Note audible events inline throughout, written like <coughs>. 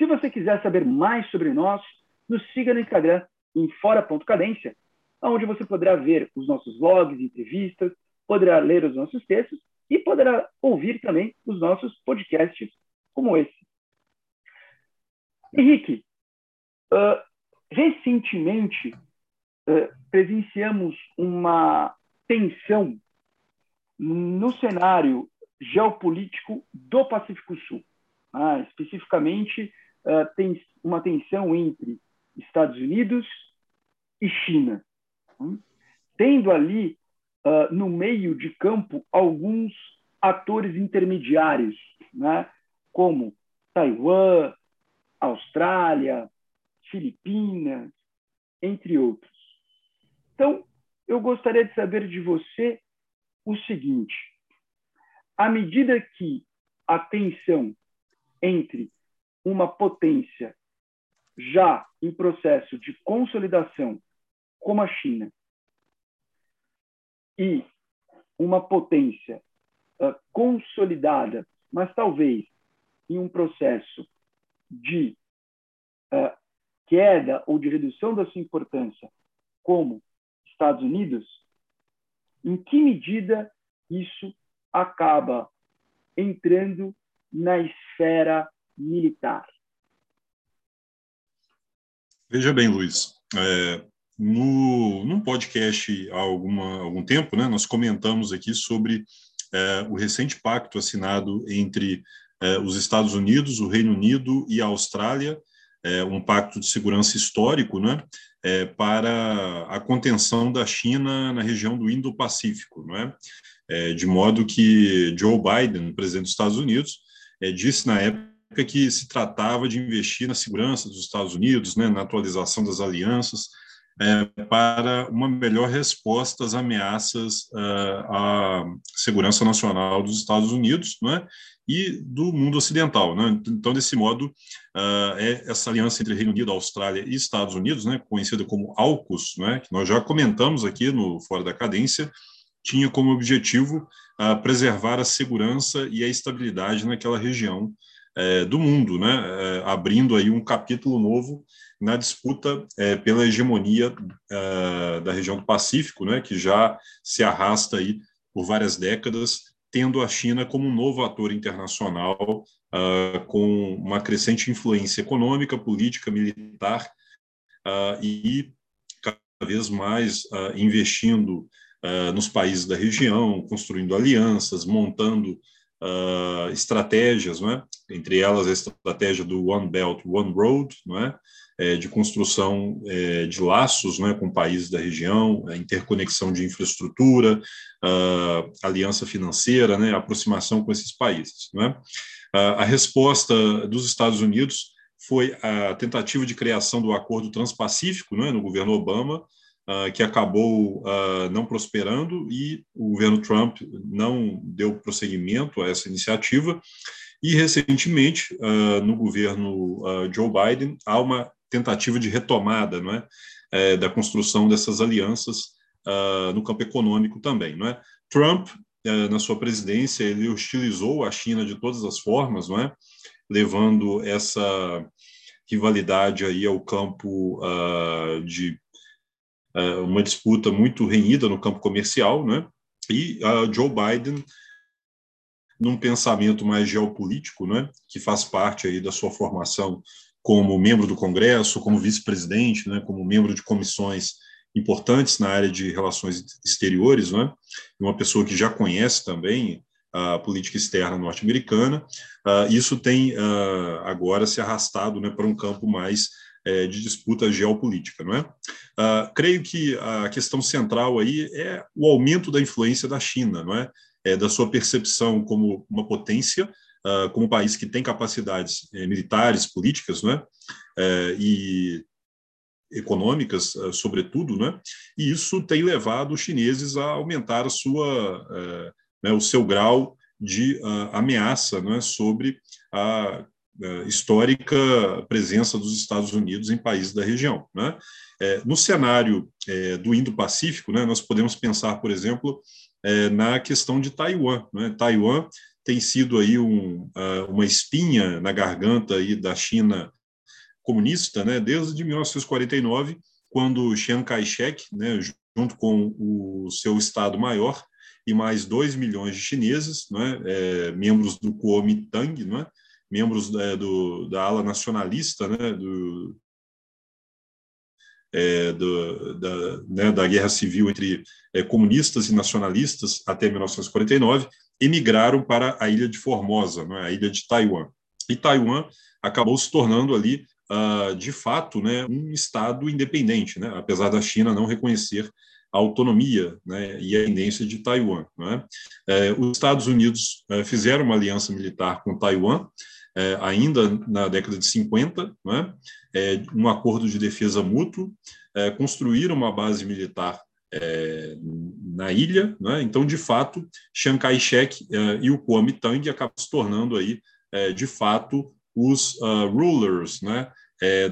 Se você quiser saber mais sobre nós, nos siga no Instagram em fora.cadência, onde você poderá ver os nossos vlogs, entrevistas, poderá ler os nossos textos e poderá ouvir também os nossos podcasts como esse. Henrique, uh, recentemente uh, presenciamos uma tensão no cenário geopolítico do Pacífico Sul. Ah, especificamente, uh, tem uma tensão entre Estados Unidos e China. Hum? Tendo ali, no meio de campo, alguns atores intermediários, né? como Taiwan, Austrália, Filipinas, entre outros. Então, eu gostaria de saber de você o seguinte: à medida que a tensão entre uma potência já em processo de consolidação, como a China, e uma potência uh, consolidada, mas talvez em um processo de uh, queda ou de redução da sua importância, como Estados Unidos, em que medida isso acaba entrando na esfera militar? Veja bem, Luiz, é, no, num podcast há alguma, algum tempo, né, nós comentamos aqui sobre é, o recente pacto assinado entre é, os Estados Unidos, o Reino Unido e a Austrália, é, um pacto de segurança histórico, né, é, para a contenção da China na região do Indo-Pacífico, é? é? de modo que Joe Biden, presidente dos Estados Unidos, disse na época que se tratava de investir na segurança dos Estados Unidos, né, na atualização das alianças, é, para uma melhor resposta às ameaças uh, à segurança nacional dos Estados Unidos, não é? e do mundo ocidental. Né? Então, desse modo, uh, é essa aliança entre Reino Unido, Austrália e Estados Unidos, né, conhecida como AUKUS, né, que nós já comentamos aqui no Fora da Cadência, tinha como objetivo uh, preservar a segurança e a estabilidade naquela região uh, do mundo, né, eh, abrindo aí um capítulo novo na disputa eh, pela hegemonia eh, da região do Pacífico, né, que já se arrasta aí por várias décadas tendo a China como um novo ator internacional uh, com uma crescente influência econômica, política, militar uh, e cada vez mais uh, investindo nos países da região, construindo alianças, montando estratégias, não é? entre elas a estratégia do One Belt, One Road, é? é, de construção é, de laços né, com países da região, interconexão de infraestrutura, uh, aliança financeira, né, aproximação com esses países. Uh, a resposta dos Estados Unidos foi a tentativa de criação do Acordo Transpacífico né, no governo Obama, Uh, que acabou uh, não prosperando e o governo Trump não deu prosseguimento a essa iniciativa. E, recentemente, uh, no governo Joe Biden, há uma tentativa de retomada não é, é da construção dessas alianças no campo econômico também. Não é? Trump, uh, na sua presidência, ele hostilizou a China de todas as formas, não é? levando essa rivalidade aí ao campo uh, de uma disputa muito renhida no campo comercial, né? E Joe Biden num pensamento mais geopolítico, né, que faz parte aí da sua formação como membro do Congresso, como vice-presidente, né, como membro de comissões importantes na área de relações exteriores, né, uma pessoa que já conhece também a política externa norte-americana. Uh, isso tem uh, agora se arrastado né, para um campo mais é, de disputa geopolítica, não é? Uh, creio que a questão central aí é o aumento da influência da China, não é? é da sua percepção como uma potência uh, como um país que tem capacidades eh, militares, políticas, né, eh, e econômicas, uh, sobretudo, né, e isso tem levado os chineses a aumentar a sua, uh, né, o seu grau de ameaça né, sobre a histórica presença dos Estados Unidos em países da região. Né? É, no cenário é, do Indo-Pacífico, né, nós podemos pensar, por exemplo, é, na questão de Taiwan. Né? Taiwan tem sido aí um, uma espinha na garganta aí da China comunista, né, desde 1949, quando Chiang Kai-shek, né, junto com o seu Estado-Maior e mais 2 milhões de chineses, né, é, membros do Kuomintang, né, membros é, do, da ala nacionalista, né, do, é, do, da, né, da guerra civil entre é, comunistas e nacionalistas até 1949, emigraram para a ilha de Formosa, né, a ilha de Taiwan. E Taiwan acabou se tornando ali, uh, de fato, né, um Estado independente, né, apesar da China não reconhecer a autonomia né, e a independência de Taiwan. Né. Os Estados Unidos é, fizeram uma aliança militar com Taiwan, é, ainda na década de 50, né, é, um acordo de defesa mútuo, é, construíram uma base militar é, na ilha, né, então, de fato, Chiang Kai-shek é, e o Kuomintang acabam se tornando aí, é, de fato, os uh, rulers né,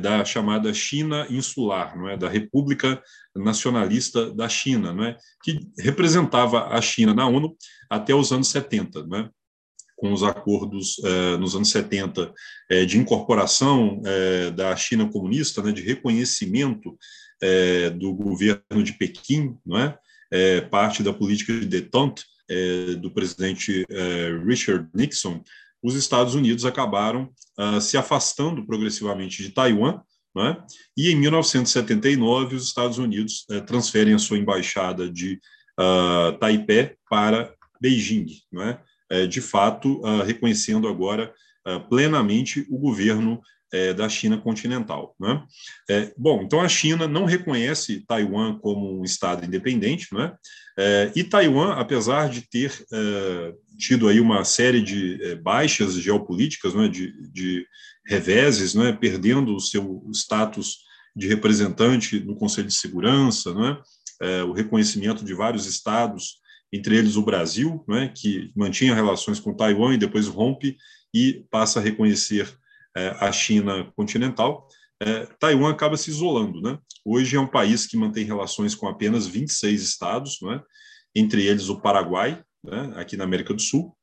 da chamada China insular, não é, da República Nacionalista da China, não é, que representava a China na ONU até os anos 70, não é, com os acordos eh, nos anos 70 eh, de incorporação eh, da China comunista, né, de reconhecimento do governo de Pequim, não é? parte da política de detente do presidente Richard Nixon, os Estados Unidos acabaram ah, se afastando progressivamente de Taiwan, é? e em 1979 os Estados Unidos transferem a sua embaixada de uh, Taipei para Beijing, não é? É, de fato, ah, reconhecendo agora ah, plenamente o governo é, da China continental. Né? É, bom, então a China não reconhece Taiwan como um Estado independente, né? É, e Taiwan, apesar de ter tido aí uma série de baixas geopolíticas, né, de, reveses, perdendo o seu status de representante no Conselho de Segurança, o reconhecimento de vários estados entre eles o Brasil, né, que mantinha relações com Taiwan e depois rompe e passa a reconhecer é, a China continental, é, Taiwan acaba se isolando. Né? Hoje é um país que mantém relações com apenas 26 estados, né, entre eles o Paraguai, né, aqui na América do Sul,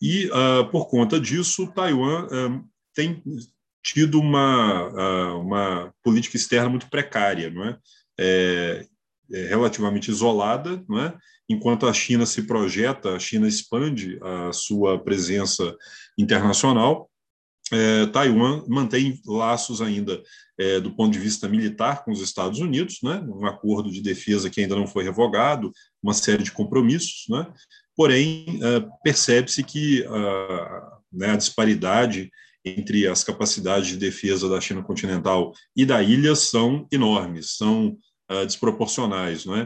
e uh, por conta disso, Taiwan uh, tem tido uma, uh, uma política externa muito precária, não é? É, relativamente isolada, é? enquanto a China se projeta, a China expande a sua presença internacional, é, Taiwan mantém laços ainda é, do ponto de vista militar com os Estados Unidos, né, um acordo de defesa que ainda não foi revogado, uma série de compromissos, né, porém é, percebe-se que né, a disparidade entre as capacidades de defesa da China continental e da ilha são enormes, são uh, desproporcionais, não é?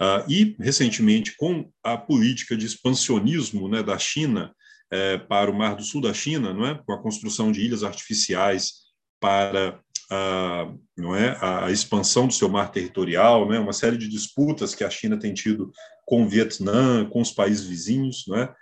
Uh, e, recentemente, com a política de expansionismo né, da China eh, para o Mar do Sul da China, não é? com a construção de ilhas artificiais para a, não é? a expansão do seu mar territorial, não é? uma série de disputas que a China tem tido com o Vietnã, com os países vizinhos, não é?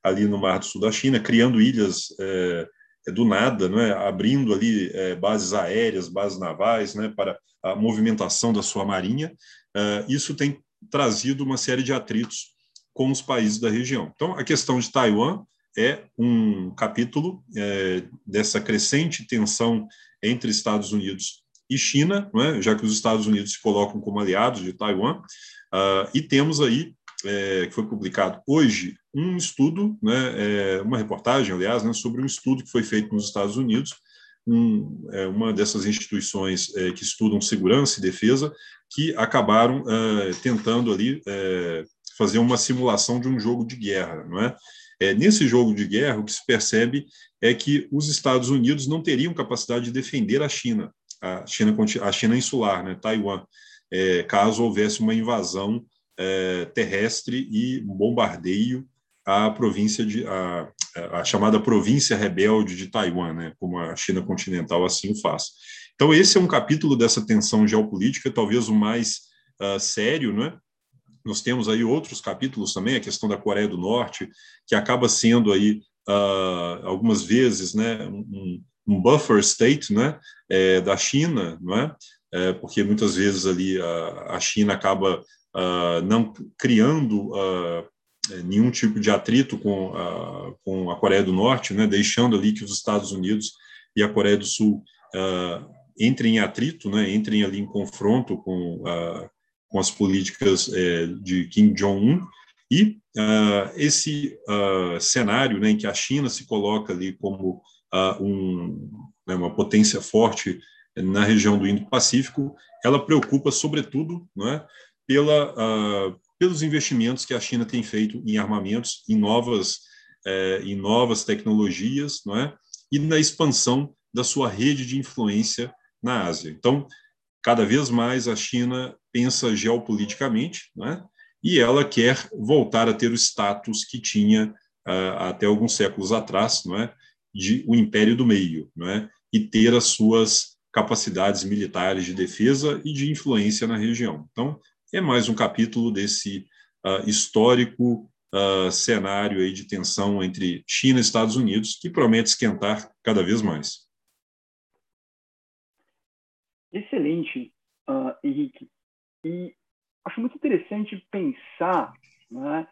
ali no Mar do Sul da China, criando ilhas eh, do nada, não é? abrindo ali eh, bases aéreas, bases navais né? para a movimentação da sua marinha. Uh, isso tem trazido uma série de atritos com os países da região. Então, a questão de Taiwan é um capítulo é, dessa crescente tensão entre Estados Unidos e China, é? já que os Estados Unidos se colocam como aliados de Taiwan, uh, e temos aí, é, que foi publicado hoje, um estudo, né, é, uma reportagem, aliás, né, sobre um estudo que foi feito nos Estados Unidos, um, é, uma dessas instituições é, que estudam segurança e defesa, que acabaram é, tentando ali é, fazer uma simulação de um jogo de guerra, não é? é? Nesse jogo de guerra, o que se percebe é que os Estados Unidos não teriam capacidade de defender a China, a China, a China insular, né, Taiwan, é, caso houvesse uma invasão é, terrestre e um bombardeio à província de, à, a chamada província rebelde de Taiwan, né, como a China continental assim o faz. Então, esse é um capítulo dessa tensão geopolítica, talvez o mais uh, sério, né? Nós temos aí outros capítulos também, a questão da Coreia do Norte, que acaba sendo aí uh, algumas vezes, né, um, um buffer state, né, é, da China, não é? é? porque muitas vezes ali a, a China acaba uh, não criando nenhum tipo de atrito com a, com a Coreia do Norte, né, deixando ali que os Estados Unidos e a Coreia do Sul uh, entrem em atrito, né, entrem ali em confronto com, uh, com as políticas uh, de Kim Jong-un, e esse cenário né, em que a China se coloca ali como um, né, uma potência forte na região do Indo-Pacífico, ela preocupa sobretudo né, pela, pelos investimentos que a China tem feito em armamentos, em novas, eh, em novas tecnologias, não é? e na expansão da sua rede de influência na Ásia. Então, cada vez mais a China pensa geopoliticamente, né? e ela quer voltar a ter o status que tinha uh, até alguns séculos atrás, não é? de o império do meio, não é? e ter as suas capacidades militares de defesa e de influência na região. Então, é mais um capítulo desse uh, histórico uh, cenário aí de tensão entre China e Estados Unidos, que promete esquentar cada vez mais. Excelente, uh, Henrique. E acho muito interessante pensar né,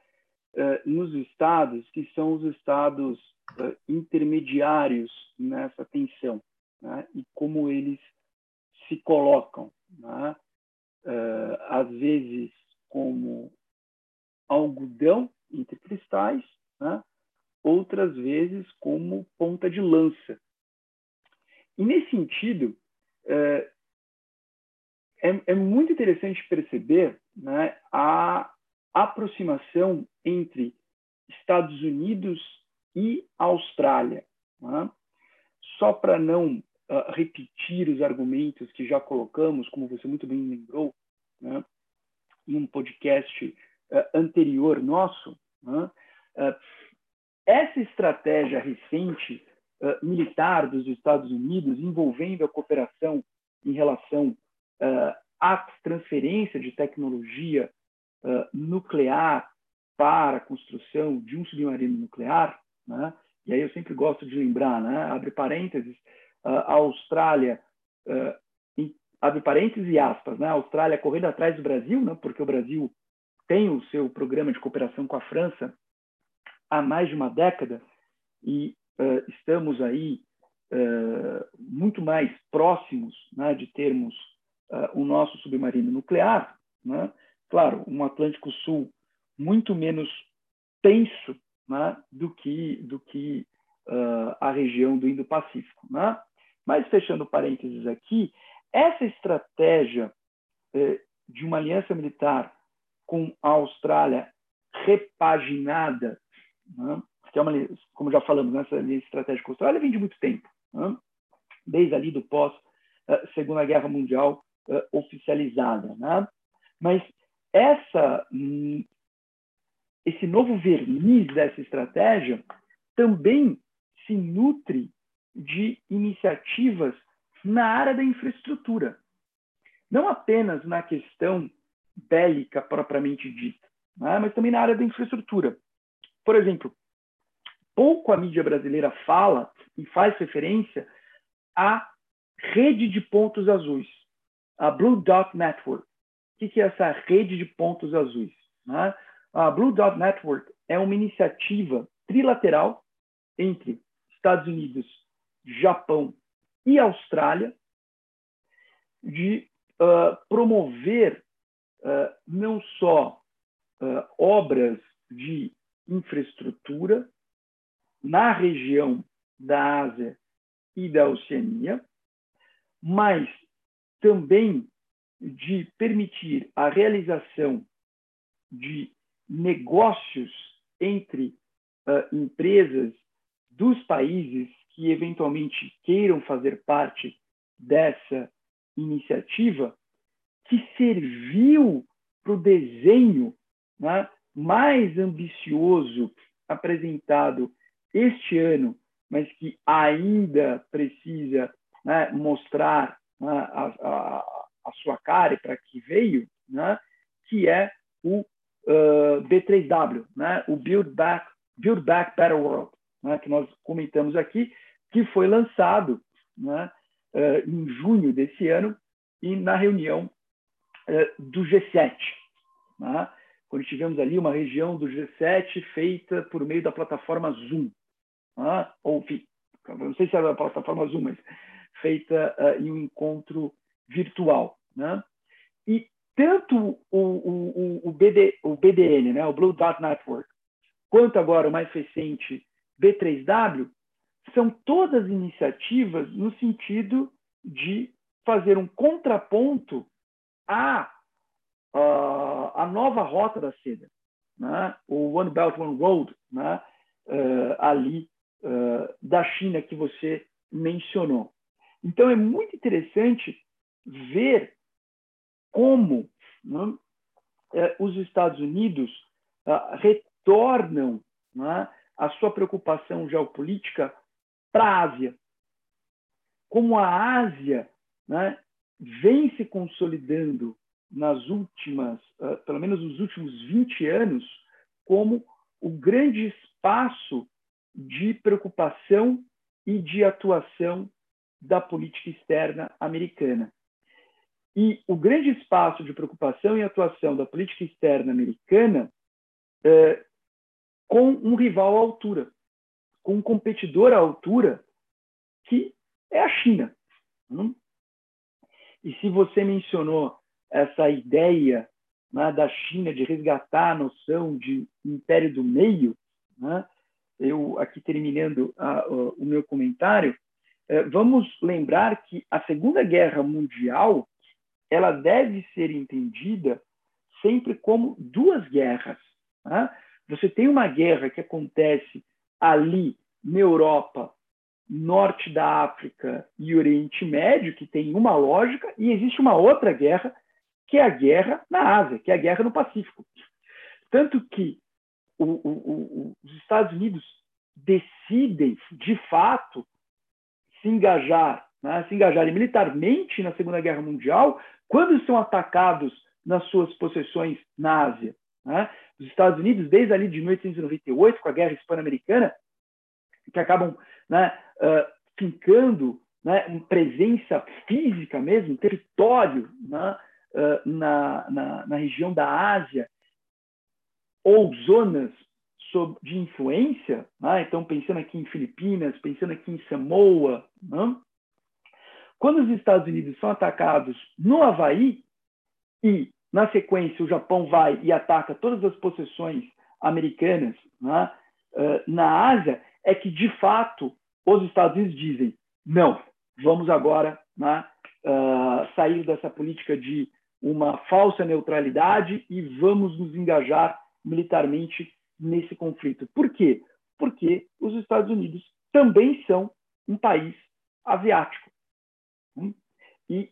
uh, nos estados que são os estados uh, intermediários nessa tensão né, e como eles se colocam, né, às vezes como algodão entre cristais, né, outras vezes como ponta de lança. E nesse sentido, é, é muito interessante perceber né, a aproximação entre Estados Unidos e Austrália. Né? Só para não repetir os argumentos que já colocamos, como você muito bem lembrou, né, em um podcast uh, anterior nosso, né, uh, essa estratégia recente militar dos Estados Unidos envolvendo a cooperação em relação a transferência de tecnologia nuclear para a construção de um submarino nuclear, né? e aí eu sempre gosto de lembrar, né? abre parênteses, a Austrália, em, abre parênteses e aspas, né? a Austrália correndo atrás do Brasil, né? porque o Brasil tem o seu programa de cooperação com a França há mais de uma década e estamos aí muito mais próximos né, de termos uh, o nosso submarino nuclear, né? claro, um Atlântico Sul muito menos tenso né, do que, do que uh, a região do Indo-Pacífico. Né? Mas, fechando parênteses aqui, essa estratégia eh, de uma aliança militar com a Austrália repaginada, né, é uma, como já falamos, né, essa aliança estratégica com a Austrália vem de muito tempo, né, desde ali do pós uh, Segunda Guerra Mundial, uh, oficializada. Né? Mas essa, hum, esse novo verniz dessa estratégia também se nutre de iniciativas na área da infraestrutura, não apenas na questão bélica propriamente dita, né? mas também na área da infraestrutura. Por exemplo, pouco a mídia brasileira fala e faz referência à rede de pontos azuis a Blue Dot Network. O que é essa rede de pontos azuis? Né? A Blue Dot Network é uma iniciativa trilateral entre Estados Unidos, Japão e Austrália de uh, promover uh, não só uh, obras de infraestrutura na região da Ásia e da Oceania, mas também de permitir a realização de negócios entre empresas dos países que eventualmente queiram fazer parte dessa iniciativa, que serviu para o desenho né, mais ambicioso apresentado este ano, mas que ainda precisa né, mostrar né, a, a, a, sua cara para que veio, né, que é o uh, B3W, né, o Build Back, Build Back Better World, né, que nós comentamos aqui, que foi lançado né, uh, em junho desse ano e na reunião uh, do G7. Né, quando tivemos ali uma região do G7 feita por meio da plataforma Zoom. Né, ou, enfim, não sei se era a plataforma Zoom, mas feita uh, em um encontro virtual. Né? E tanto o, o, o, BD, o BDN, né, o Blue Dot Network, quanto agora o mais recente B3W, são todas iniciativas no sentido de fazer um contraponto à, à, à nova rota da seda, né? o One Belt, One Road, né? Uh, ali uh, da China que você mencionou. Então, é muito interessante ver como né, eh, os Estados Unidos uh, retornam né, a sua preocupação geopolítica para a Ásia. Como a Ásia né, vem se consolidando nas últimas, uh, pelo menos nos últimos 20 anos, como o grande espaço de preocupação e de atuação da política externa americana. E o grande espaço de preocupação e atuação da política externa americana é, com um rival à altura, com um competidor à altura, que é a China. Hum? E se você mencionou essa ideia né, da China de resgatar a noção de império do meio, né, eu aqui terminando a, o meu comentário, é, vamos lembrar que a Segunda Guerra Mundial ela deve ser entendida sempre como duas guerras. Né? Você tem uma guerra que acontece ali na Europa, norte da África e Oriente Médio, que tem uma lógica, e existe uma outra guerra, que é a guerra na Ásia, que é a guerra no Pacífico. Tanto que o, o, o, os Estados Unidos decidem, de fato, se engajar, né, se engajarem militarmente na Segunda Guerra Mundial, quando são atacados nas suas possessões na Ásia. Né? Os Estados Unidos, desde ali de 1898, com a Guerra Hispano-Americana, que acabam né, uh, né, presença física mesmo, território né, uh, na, na, na, região da Ásia, ou zonas de influência, né? então pensando aqui em Filipinas, pensando aqui em Samoa, né? quando os Estados Unidos são atacados no Havaí e na sequência o Japão vai e ataca todas as possessões americanas né? uh, na Ásia, é que de fato os Estados Unidos dizem não, vamos agora né, uh, sair dessa política de uma falsa neutralidade e vamos nos engajar militarmente nesse conflito. Por quê? Porque os Estados Unidos também são um país asiático. E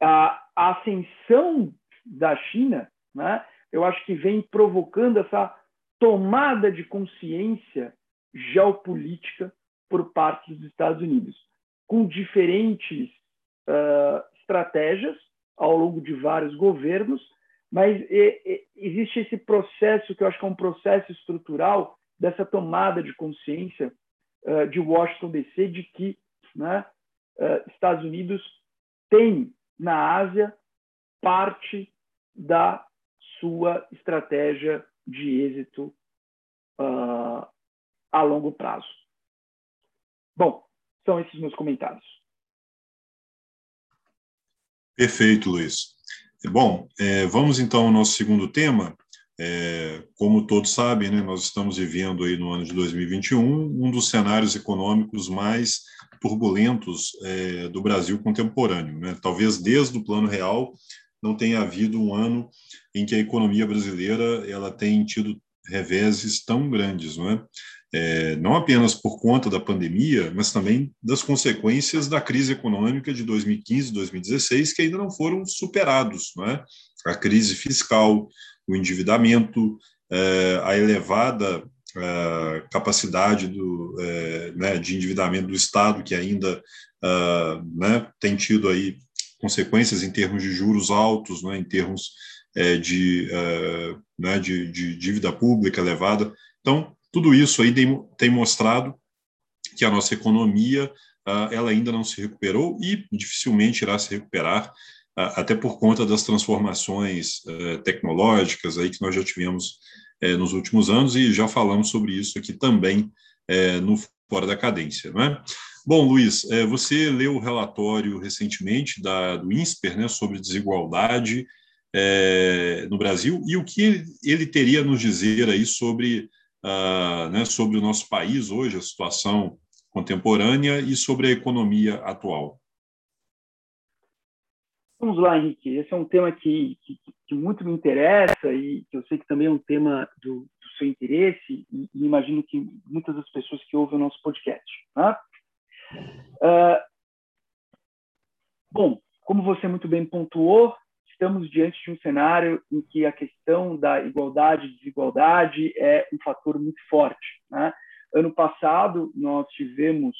a, ascensão da China, né, eu acho que vem provocando essa tomada de consciência geopolítica por parte dos Estados Unidos, com diferentes uh, estratégias ao longo de vários governos, mas e, e, existe esse processo que eu acho que é um processo estrutural dessa tomada de consciência uh, de Washington DC de que né, uh, Estados Unidos tem na Ásia parte da sua estratégia de êxito uh, a longo prazo. Bom, são esses meus comentários. Perfeito, Luiz. Bom, é, vamos então ao nosso segundo tema. É, como todos sabem, né, nós estamos vivendo aí no ano de 2021 um dos cenários econômicos mais turbulentos é, do Brasil contemporâneo. Né? Talvez desde o plano real não tenha havido um ano em que a economia brasileira ela tem tido reveses tão grandes, não é? é? não apenas por conta da pandemia, mas também das consequências da crise econômica de 2015, 2016, que ainda não foram superados, não é? A crise fiscal, o endividamento, é, a elevada uh, capacidade do, uh, né, de endividamento do Estado, que ainda uh, né, tem tido aí consequências em termos de juros altos, né, em termos é, de, né, de, de, dívida pública elevada. Então, tudo isso aí tem, tem mostrado que a nossa economia ela ainda não se recuperou e dificilmente irá se recuperar até por conta das transformações eh, tecnológicas aí que nós já tivemos eh, nos últimos anos e já falamos sobre isso aqui também no Fora da Cadência. Não é? Bom, Luiz, você leu o relatório recentemente da, do INSPER né, sobre desigualdade no Brasil e o que ele teria a nos dizer aí sobre, uh, né, sobre o nosso país hoje, a situação contemporânea e sobre a economia atual? Vamos lá, Henrique. Esse é um tema que, que, que, muito me interessa e que eu sei que também é um tema do, do seu interesse e, e, imagino que muitas das pessoas que ouvem o nosso podcast. Tá? Uh, bom, como você muito bem pontuou, estamos diante de um cenário em que a questão da igualdade e desigualdade é um fator muito forte. Né? Ano passado, nós tivemos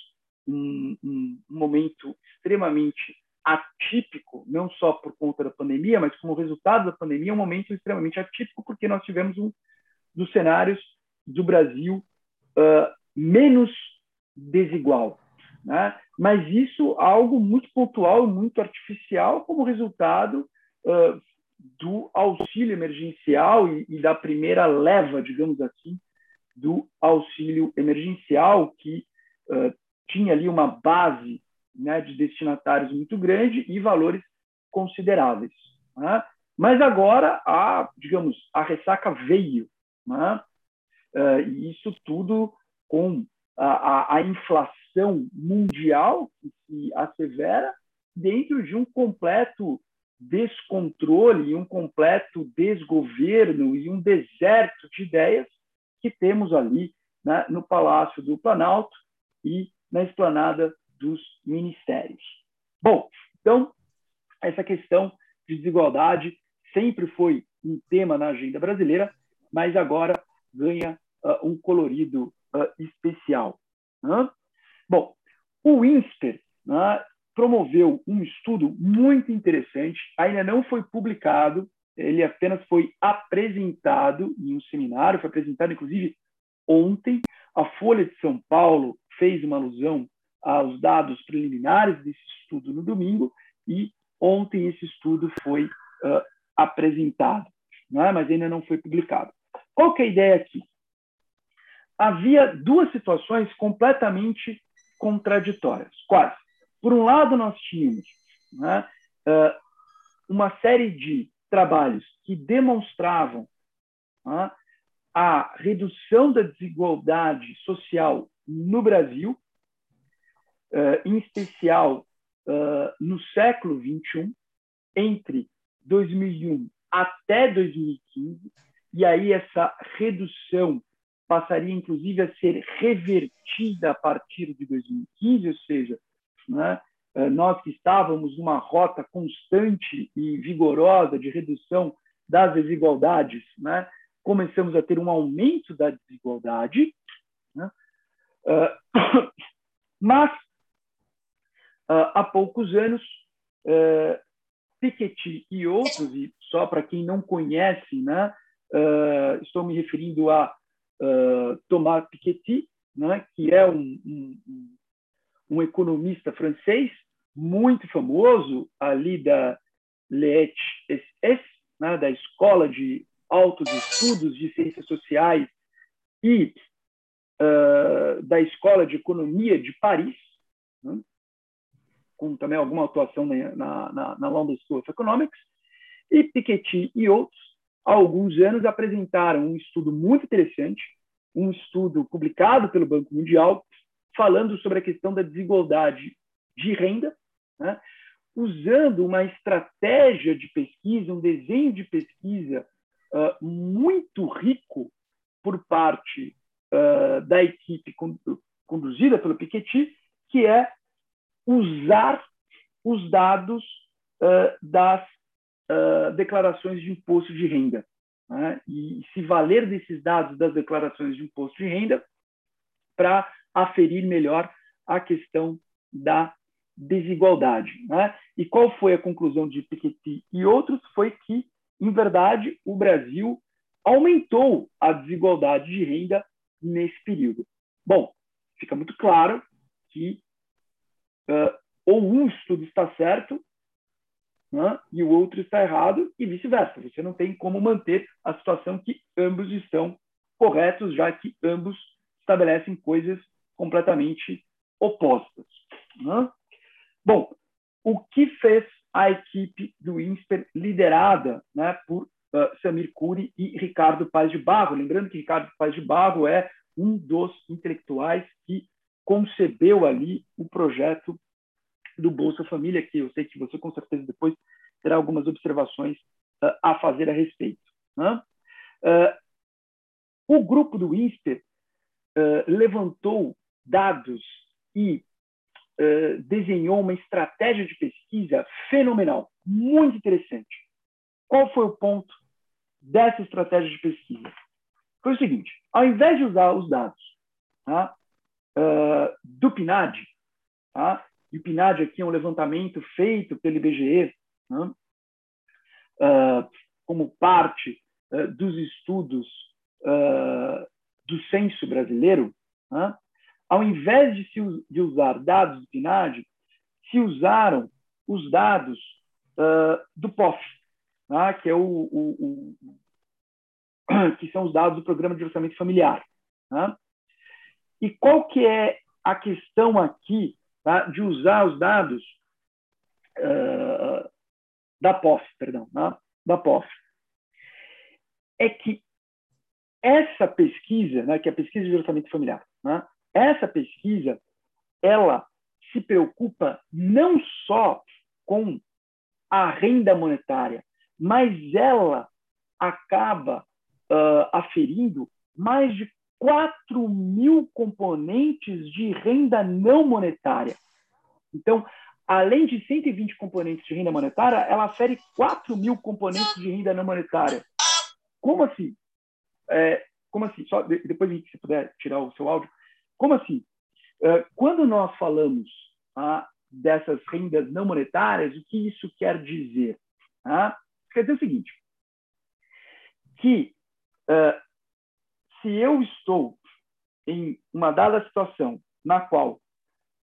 um, um, momento extremamente atípico, não só por conta da pandemia, mas como resultado da pandemia, um momento extremamente atípico, porque nós tivemos um dos cenários do Brasil uh, menos desigual. Né? Mas isso algo muito pontual, muito artificial, como resultado uh, do auxílio emergencial e, e, da primeira leva, digamos assim, do auxílio emergencial, que uh, tinha ali uma base né, de destinatários muito grande e valores consideráveis. Né? Mas agora, a, digamos, a ressaca veio. Né? Uh, e isso tudo com a, a, a, inflação mundial que se assevera dentro de um completo descontrole, um completo desgoverno e um deserto de ideias que temos ali né, no Palácio do Planalto e na esplanada dos ministérios. Bom, então, essa questão de desigualdade sempre foi um tema na agenda brasileira, mas agora ganha uh, um colorido uh, especial. Bom, o INSPER né, promoveu um estudo muito interessante, ainda não foi publicado, ele apenas foi apresentado em um seminário, foi apresentado inclusive ontem. A Folha de São Paulo fez uma alusão aos dados preliminares desse estudo no domingo e ontem esse estudo foi uh, apresentado, não é? mas ainda não foi publicado. Qual é a ideia aqui? Havia duas situações completamente contraditórias. Quais? Por um lado, nós tínhamos né, uh, uma série de trabalhos que demonstravam né, a redução da desigualdade social no Brasil, uh, em especial uh, no século XXI, entre 2001 até 2015, e aí essa redução passaria inclusive a ser revertida a partir de 2015, ou seja, né, eh, nós que estávamos numa rota constante e vigorosa de redução das desigualdades, né, começamos a ter um aumento da desigualdade, né, uh, <coughs> mas uh, há poucos anos uh, Piketty e outros, e só para quem não conhece, né, estou me referindo a Thomas Piketty, né, que é um, um, um economista francês muito famoso ali da l'EHESS, né, da Escola de Altos Estudos de Ciências Sociais e uh, da Escola de Economia de Paris, né, com também alguma atuação na, na, na London School of Economics, e Piketty e outros, há alguns anos, apresentaram um estudo muito interessante, um estudo publicado pelo Banco Mundial, falando sobre a questão da desigualdade de renda, né? usando uma estratégia de pesquisa, um desenho de pesquisa uh, muito rico por parte uh, da equipe conduzida pelo Piketty, que é usar os dados uh, das declarações de imposto de renda. né, e se valer desses dados das declarações de imposto de renda para aferir melhor a questão da desigualdade. Né? E qual foi a conclusão de Piketty e outros? Foi que, em verdade, o Brasil aumentou a desigualdade de renda nesse período. Bom, fica muito claro que uh, ou um estudo está certo né, e o outro está errado e vice-versa. Você não tem como manter a situação que ambos estão corretos, já que ambos estabelecem coisas completamente opostas. Né? Bom, o que fez a equipe do INSPER, liderada né, por uh, Samir Cury e Ricardo Paz de Barro? Lembrando que Ricardo Paz de Barro é um dos intelectuais que concebeu ali o projeto do Bolsa Família, que eu sei que você com certeza depois terá algumas observações uh, a fazer a respeito. Né? Uh, o grupo do INSPER uh, levantou dados e desenhou uma estratégia de pesquisa fenomenal, muito interessante. Qual foi o ponto dessa estratégia de pesquisa? Foi o seguinte: ao invés de usar os dados tá, do PNAD, tá, e o PNAD aqui é um levantamento feito pelo IBGE, né? uh, como parte uh, dos estudos uh, do censo brasileiro, né? ao invés de, se, de, usar dados do PNAD, se usaram os dados do POF, né? que, é o, o, o, <coughs> que são os dados do Programa de Orçamento Familiar. Né? E qual que é a questão aqui tá, de usar os dados uh, da POF, perdão, né, da POF, é que essa pesquisa, né, que é a pesquisa de orçamento familiar, né, essa pesquisa, ela se preocupa não só com a renda monetária, mas ela acaba uh, aferindo mais de 4 mil componentes de renda não monetária. Então, além de 120 componentes de renda monetária, ela afere 4 mil componentes de renda não monetária. Como assim? É, como assim? Só depois, se puder tirar o seu áudio. Como assim? É, quando nós falamos ah, dessas rendas não monetárias, o que isso quer dizer? Ah, quer dizer o seguinte, que uh, se eu estou em uma dada situação na qual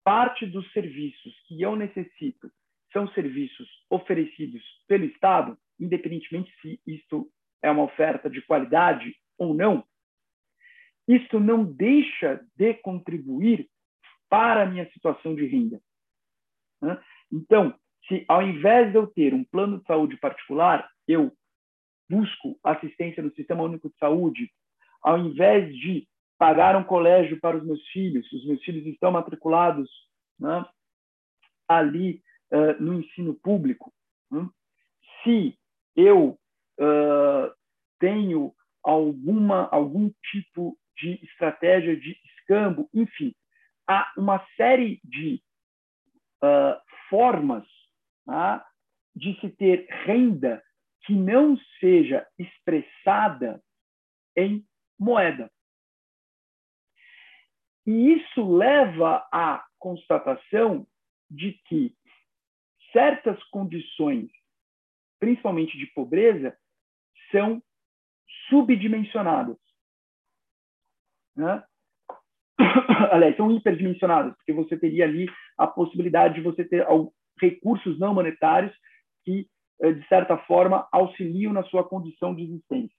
parte dos serviços que eu necessito são serviços oferecidos pelo Estado, independentemente se isto é uma oferta de qualidade ou não, isto não deixa de contribuir para a minha situação de renda. Então, se ao invés de eu ter um plano de saúde particular, eu busco assistência no Sistema Único de Saúde ao invés de pagar um colégio para os meus filhos, os meus filhos estão matriculados né, ali uh, no ensino público, né? se eu uh, tenho alguma algum tipo de estratégia de escambo, enfim, há uma série de uh, formas tá, de se ter renda que não seja expressada em moeda. E isso leva à constatação de que certas condições, principalmente de pobreza, são subdimensionadas. Né? <coughs> Aliás, são hiperdimensionadas, porque você teria ali a possibilidade de você ter recursos não monetários que, eh, de certa forma, auxiliam na sua condição de existência.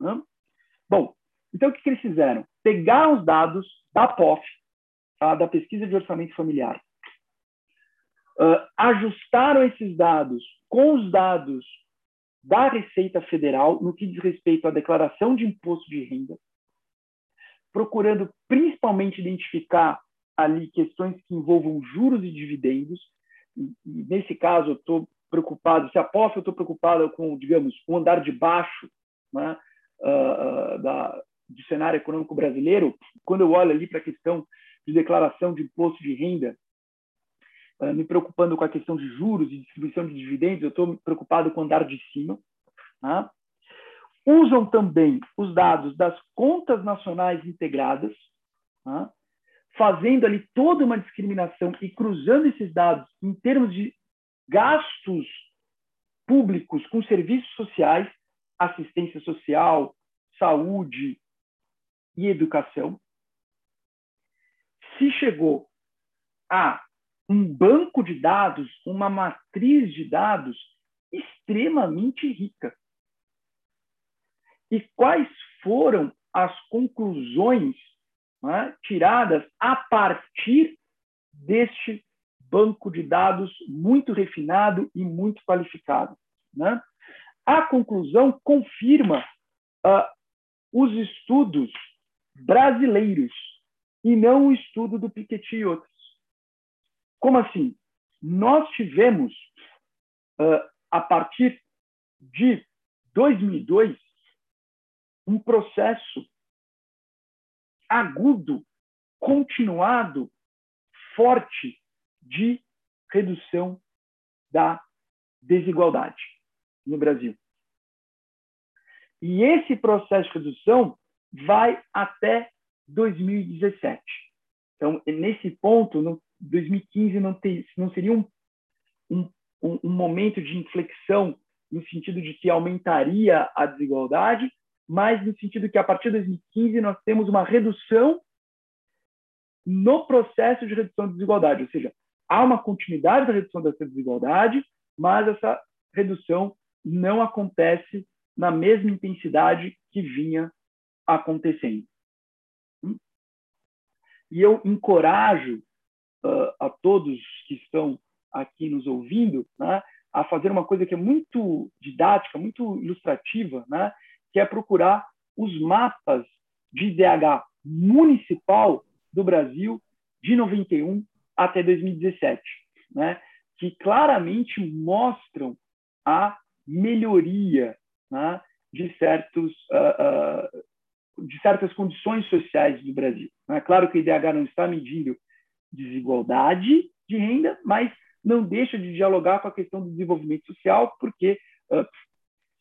Né? Bom, então o que, que eles fizeram? Pegaram os dados da POF, tá, da pesquisa de orçamento familiar, uh, ajustaram esses dados com os dados da Receita Federal no que diz respeito à declaração de imposto de renda, procurando principalmente identificar ali questões que envolvam juros e dividendos. E, e nesse caso, eu estou preocupado, se a POF eu estou preocupado com, digamos, o andar de baixo né, uh, da, do cenário econômico brasileiro, quando eu olho ali para a questão de declaração de imposto de renda, uh, me preocupando com a questão de juros e distribuição de dividendos, eu estou preocupado com o andar de cima. Tá? usam também os dados das contas nacionais integradas, tá? fazendo ali toda uma discriminação e cruzando esses dados em termos de gastos públicos com serviços sociais, assistência social, saúde e educação. Se chegou a um banco de dados, uma matriz de dados extremamente rica. E quais foram as conclusões né, tiradas a partir deste banco de dados muito refinado e muito qualificado? Né? A conclusão confirma uh, os estudos brasileiros e não o estudo do Piketty e outros. Como assim? Nós tivemos, uh, a partir de 2002, um processo agudo, continuado, forte de redução da desigualdade no Brasil. E esse processo de redução vai até 2017. Então, nesse ponto, no 2015 não, ter, não seria um, um, um momento de inflexão no sentido de que aumentaria a desigualdade, mas no sentido que a partir de 2015 nós temos uma redução no processo de redução da desigualdade, ou seja, há uma continuidade da redução dessa desigualdade, mas essa redução não acontece na mesma intensidade que vinha acontecendo. E eu encorajo uh, a todos que estão aqui nos ouvindo né, a fazer uma coisa que é muito didática, muito ilustrativa, né, que é procurar os mapas de IDH municipal do Brasil de 91 até 2017, né, que claramente mostram a melhoria né, de certos uh, uh, de certas condições sociais do Brasil. É claro que o IDH não está medindo desigualdade de renda, mas não deixa de dialogar com a questão do desenvolvimento social, porque uh,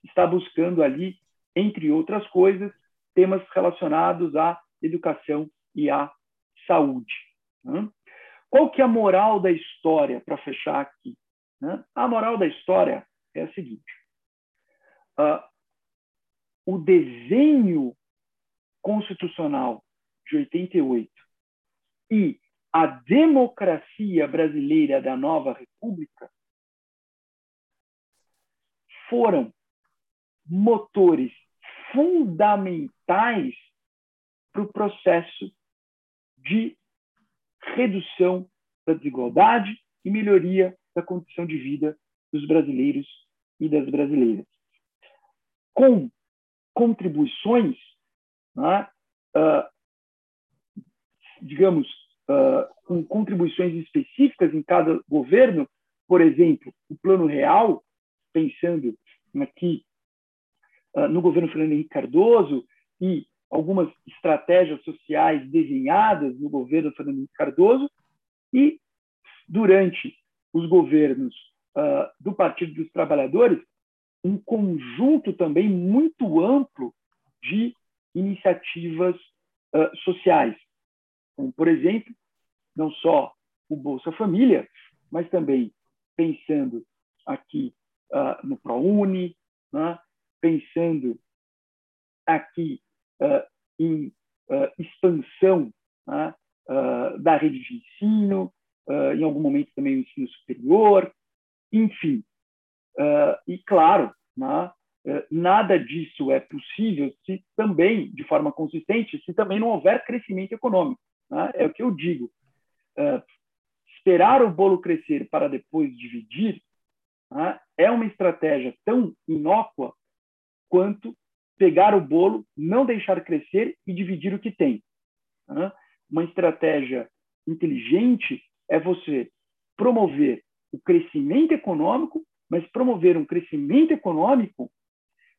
está buscando ali, entre outras coisas, temas relacionados à educação e à saúde. Né? Qual que é a moral da história, para fechar aqui? Né? A moral da história é a seguinte. Uh, o desenho constitucional de 88 e a democracia brasileira da nova república foram motores fundamentais para o processo de redução da desigualdade e melhoria da condição de vida dos brasileiros e das brasileiras. Com contribuições, né, uh, digamos, uh, com contribuições específicas em cada governo, por exemplo, o Plano Real, pensando aqui uh, no governo Fernando Henrique Cardoso e algumas estratégias sociais desenhadas no governo Fernando Henrique Cardoso e durante os governos uh, do Partido dos Trabalhadores um conjunto também muito amplo de iniciativas uh, sociais, como, por exemplo, não só o Bolsa Família, mas também pensando aqui uh, no ProUni, né? pensando aqui uh, em expansão da rede de ensino, em algum momento também o ensino superior, enfim. e, claro, né? Nada disso é possível se também, de forma consistente, se também não houver crescimento econômico. Né? É o que eu digo. Uh, esperar o bolo crescer para depois dividir né? é uma estratégia tão inócua quanto pegar o bolo, não deixar crescer e dividir o que tem. Né? Uma estratégia inteligente é você promover o crescimento econômico, mas promover um crescimento econômico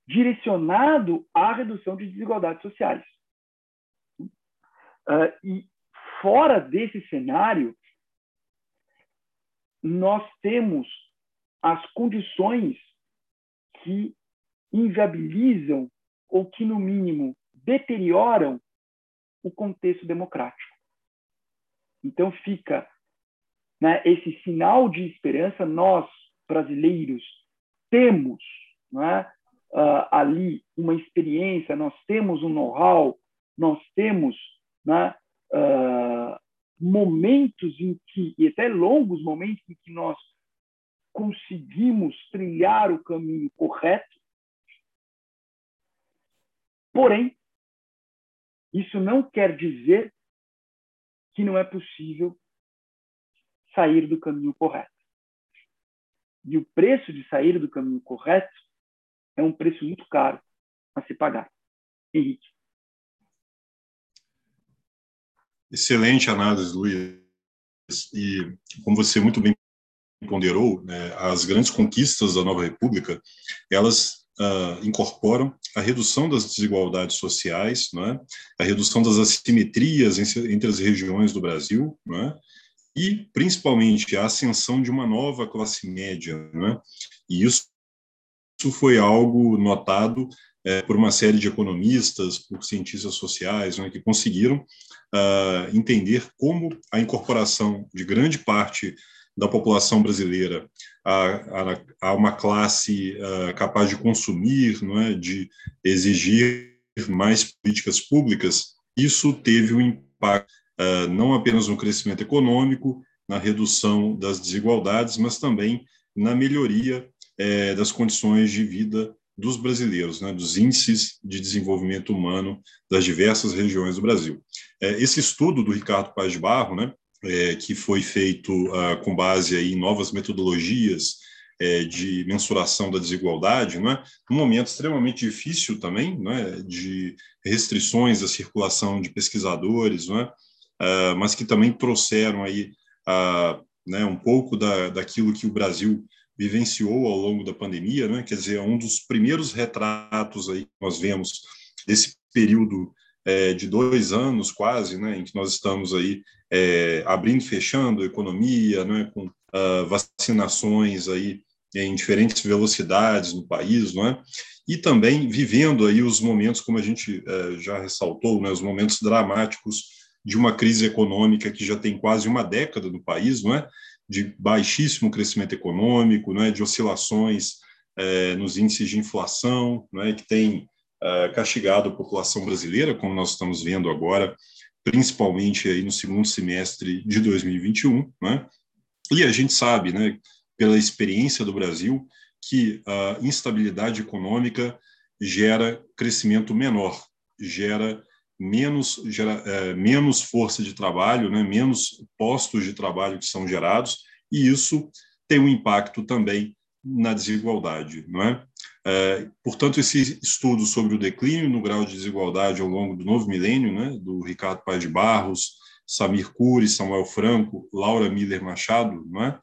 direcionado à redução de desigualdades sociais. Uh, e fora desse cenário, nós temos as condições que inviabilizam ou que, no mínimo, deterioram o contexto democrático. Então, fica né, esse sinal de esperança. Nós, brasileiros, temos né, uh, ali uma experiência, nós temos um know-how, nós temos né, uh, momentos em que, e até longos momentos em que nós conseguimos trilhar o caminho correto. Porém, isso não quer dizer que não é possível sair do caminho correto. E o preço de sair do caminho correto é um preço muito caro a se pagar. Henrique. Excelente análise, Luiz. E como você muito bem ponderou, né, as grandes conquistas da nova república, elas uh, incorporam a redução das desigualdades sociais, né, a redução das assimetrias entre as regiões do Brasil, né, e principalmente a ascensão de uma nova classe média, né, e isso, isso foi algo notado é, por uma série de economistas, por cientistas sociais, né, que conseguiram uh, entender como a incorporação de grande parte da população brasileira a, a, a uma classe uh, capaz de consumir, não é, de exigir mais políticas públicas, isso teve um impacto uh, não apenas no crescimento econômico, na redução das desigualdades, mas também na melhoria eh, das condições de vida dos brasileiros, né, dos índices de desenvolvimento humano das diversas regiões do Brasil. Eh, esse estudo do Ricardo Paz de Barro, né, é, que foi feito uh, com base aí em novas metodologias é, de mensuração da desigualdade, não é? num momento extremamente difícil também, não é? de restrições à circulação de pesquisadores, não é? Uh, mas que também trouxeram aí uh, né, um pouco da, daquilo que o Brasil vivenciou ao longo da pandemia, né? quer dizer, um dos primeiros retratos aí que nós vemos desse período é, de dois anos quase, né, em que nós estamos aí é, abrindo e fechando a economia, né, com uh, vacinações aí em diferentes velocidades no país, não é? E também vivendo aí os momentos, como a gente uh, já ressaltou, né, os momentos dramáticos de uma crise econômica que já tem quase uma década no país, não é? De baixíssimo crescimento econômico, não é? De oscilações uh, nos índices de inflação, não é? Que tem uh, castigado a população brasileira, como nós estamos vendo agora, principalmente aí no segundo semestre de 2021, né? E a gente sabe, né, pela experiência do Brasil, que a instabilidade econômica gera crescimento menor, gera menos, gera, é, menos força de trabalho, né, menos postos de trabalho que são gerados, e isso tem um impacto também na desigualdade, não é? é? portanto, esse estudo sobre o declínio no grau de desigualdade ao longo do novo milênio, né, do Ricardo Paz de Barros, Samir Cury, Samuel Franco, Laura Miller Machado, não é?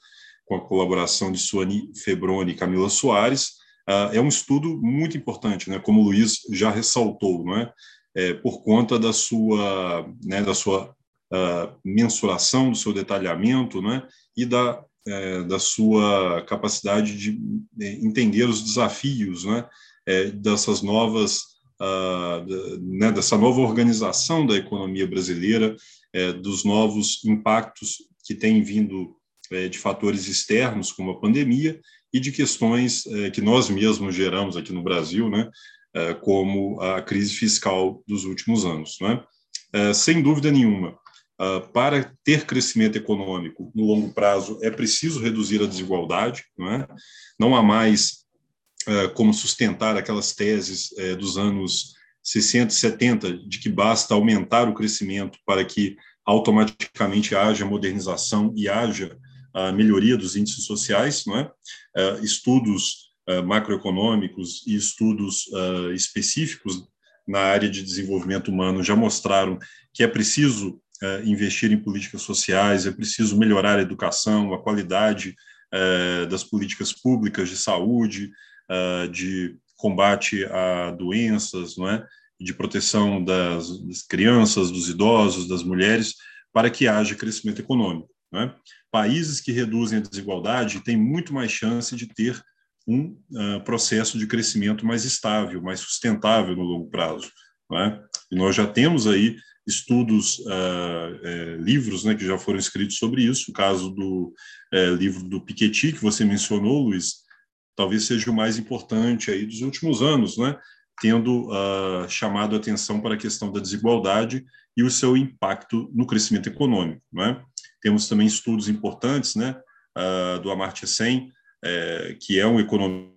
com a colaboração de Suani Febroni e Camila Soares, é, é um estudo muito importante, né, como o Luiz já ressaltou, não é? É por conta da sua, né, da sua uh, mensuração, do seu detalhamento, né, e da é, da sua capacidade de é, entender os desafios né, é, dessas novas, uh, né, dessa nova organização da economia brasileira, é, dos novos impactos que têm vindo de fatores externos, como a pandemia, e de questões que nós mesmos geramos aqui no Brasil, né, como a crise fiscal dos últimos anos. Né? sem dúvida nenhuma, Uh, para ter crescimento econômico no longo prazo, é preciso reduzir a desigualdade, não é? Não há mais como sustentar aquelas teses dos anos 60 e 70 de que basta aumentar o crescimento para que automaticamente haja modernização e haja a melhoria dos índices sociais, não é? estudos macroeconômicos e estudos específicos na área de desenvolvimento humano já mostraram que é preciso é, investir em políticas sociais, é preciso melhorar a educação, a qualidade das políticas públicas de saúde, de combate a doenças, não é? de proteção das, das, crianças, dos idosos, das mulheres, para que haja crescimento econômico. É? Países que reduzem a desigualdade têm muito mais chance de ter um uh, processo de crescimento mais estável, mais sustentável no longo prazo. É? E nós já temos aí estudos, uh, livros né, que já foram escritos sobre isso. O caso do livro do Piketty, que você mencionou, Luiz, talvez seja o mais importante aí dos últimos anos, né? tendo uh, chamado atenção para a questão da desigualdade e o seu impacto no crescimento econômico. Né? Temos também estudos importantes né, uh, do Amartya Sen, é, que é um economista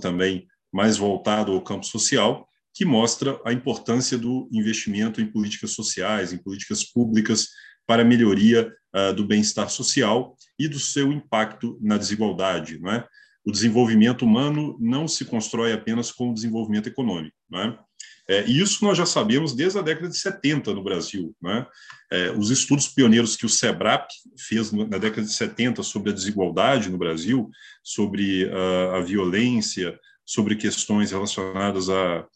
também mais voltado ao campo social, que mostra a importância do investimento em políticas sociais, em políticas públicas para a melhoria uh, do bem-estar social e do seu impacto na desigualdade. Não é? O desenvolvimento humano não se constrói apenas com o desenvolvimento econômico. Não é? É, isso nós já sabemos desde a década de 70 no Brasil. Né? É, os estudos pioneiros que o SEBRAP fez na década de 70 sobre a desigualdade no Brasil, sobre a, a violência, sobre questões relacionadas à,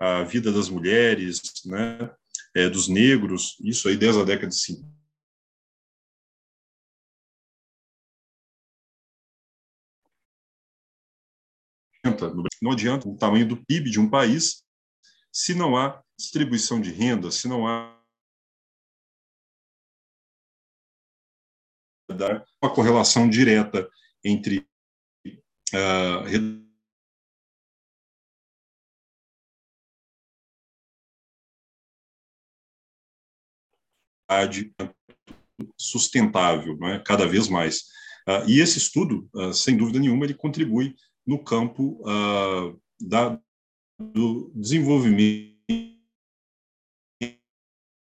à vida das mulheres, né? É, dos negros, isso aí desde a década de 50. Não adianta o tamanho do PIB de um país se não há distribuição de renda, se não há uma correlação direta entre uh, sustentável, não é? cada vez mais. Uh, e esse estudo, uh, sem dúvida nenhuma, ele contribui no campo da, do desenvolvimento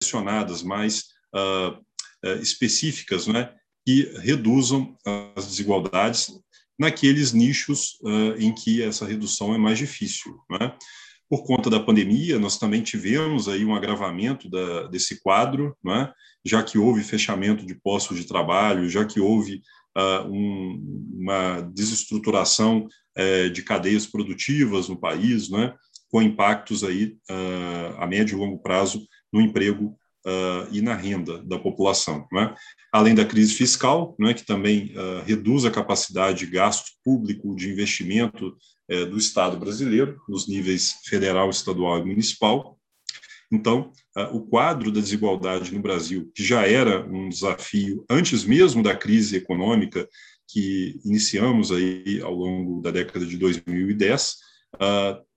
direcionadas mais uh, específicas, né, que reduzam as desigualdades naqueles nichos uh, em que essa redução é mais difícil. Né? Por conta da pandemia, nós também tivemos aí um agravamento da, desse quadro, né? já que houve fechamento de postos de trabalho, já que houve uh, um, uma desestruturação uh, de cadeias produtivas no país, né? com impactos aí uh, a médio e longo prazo no emprego uh, e na renda da população. Né? Além da crise fiscal, né, que também uh, reduz a capacidade de gasto público de investimento uh, do Estado brasileiro, nos níveis federal, estadual e municipal. Então, o quadro da desigualdade no Brasil, que já era um desafio antes mesmo da crise econômica que iniciamos aí ao longo da década de 2010,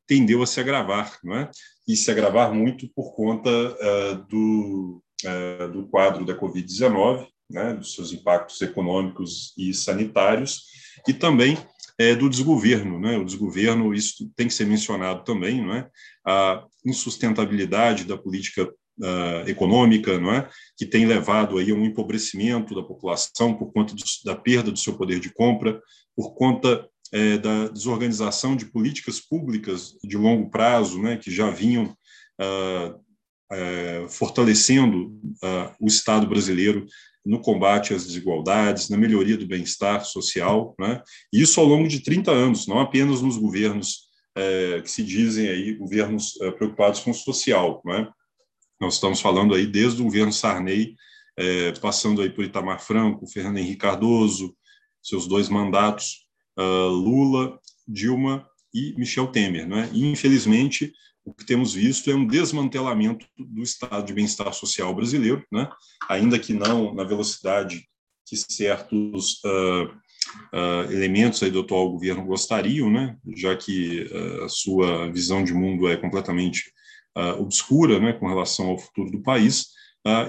tendeu a se agravar, não é? E se agravar muito por conta uh, do, uh, do quadro da Covid-19, né, dos seus impactos econômicos e sanitários, e também é, do desgoverno. Né? O desgoverno, isso tem que ser mencionado também, não é? a insustentabilidade da política uh, econômica, não é? que tem levado aí a um empobrecimento da população por conta do, da perda do seu poder de compra, por conta é, da desorganização de políticas públicas de longo prazo, né, que já vinham ah, é, fortalecendo ah, o Estado brasileiro no combate às desigualdades, na melhoria do bem-estar social, né? isso ao longo de 30 anos, não apenas nos governos é, que se dizem aí governos é, preocupados com o social, né? Nós estamos falando aí desde o governo Sarney, é, passando aí por Itamar Franco, Fernando Henrique Cardoso, seus dois mandatos, uh, Lula, Dilma e Michel Temer. Né? E, infelizmente, o que temos visto é um desmantelamento do estado de bem-estar social brasileiro, né? ainda que não na velocidade que certos uh, uh, elementos aí do atual governo gostariam, né? já que a sua visão de mundo é completamente obscura né? com relação ao futuro do país.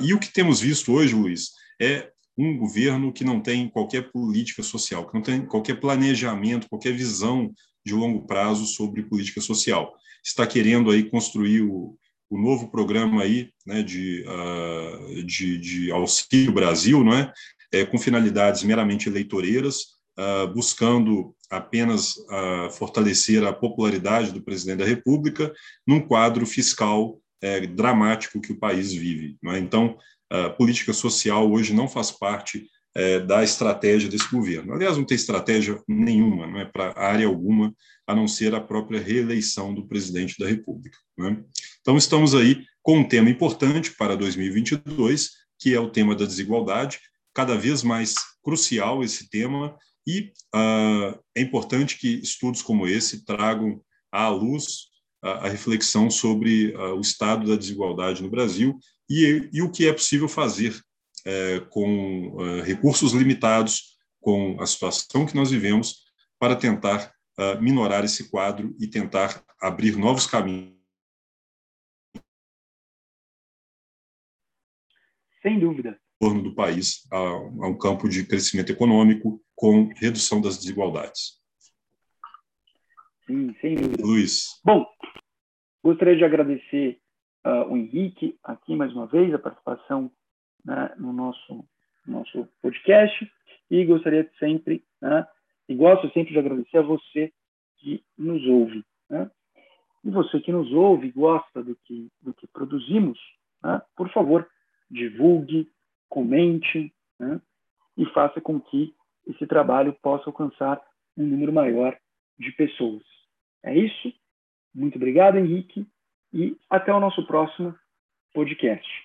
e o que temos visto hoje, Luiz, é um governo que não tem qualquer política social, que não tem qualquer planejamento, qualquer visão de longo prazo sobre política social. Está querendo aí construir o, o novo programa aí, né, de, uh, de, de, Auxílio Brasil, não é? é com finalidades meramente eleitoreiras, uh, buscando apenas uh, fortalecer a popularidade do presidente da República num quadro fiscal é, dramático que o país vive. É? Então, a política social hoje não faz parte é, da estratégia desse governo. Aliás, não tem estratégia nenhuma, não é para área alguma, a não ser a própria reeleição do presidente da República. Né? Então, estamos aí com um tema importante para 2022, que é o tema da desigualdade, cada vez mais crucial esse tema, E uh, é importante que estudos como esse tragam à luz a, a reflexão sobre uh, o estado da desigualdade no Brasil e, e o que é possível fazer uh, com uh, recursos limitados, com a situação que nós vivemos, para tentar minorar esse quadro e tentar abrir novos caminhos. Sem dúvida. Torno do país a, a um campo de crescimento econômico com redução das desigualdades. Sim, sem dúvida. Luiz. Bom, gostaria de agradecer uh, o Henrique aqui mais uma vez, a participação né, no nosso, nosso podcast, e gostaria de sempre, né, e gosto sempre de agradecer a você que nos ouve. Né? E você que nos ouve e gosta do que, do que produzimos, né, por favor, divulgue, comente né, e faça com que esse trabalho possa alcançar um número maior de pessoas. É isso. Muito obrigado, Henrique, e até o nosso próximo podcast.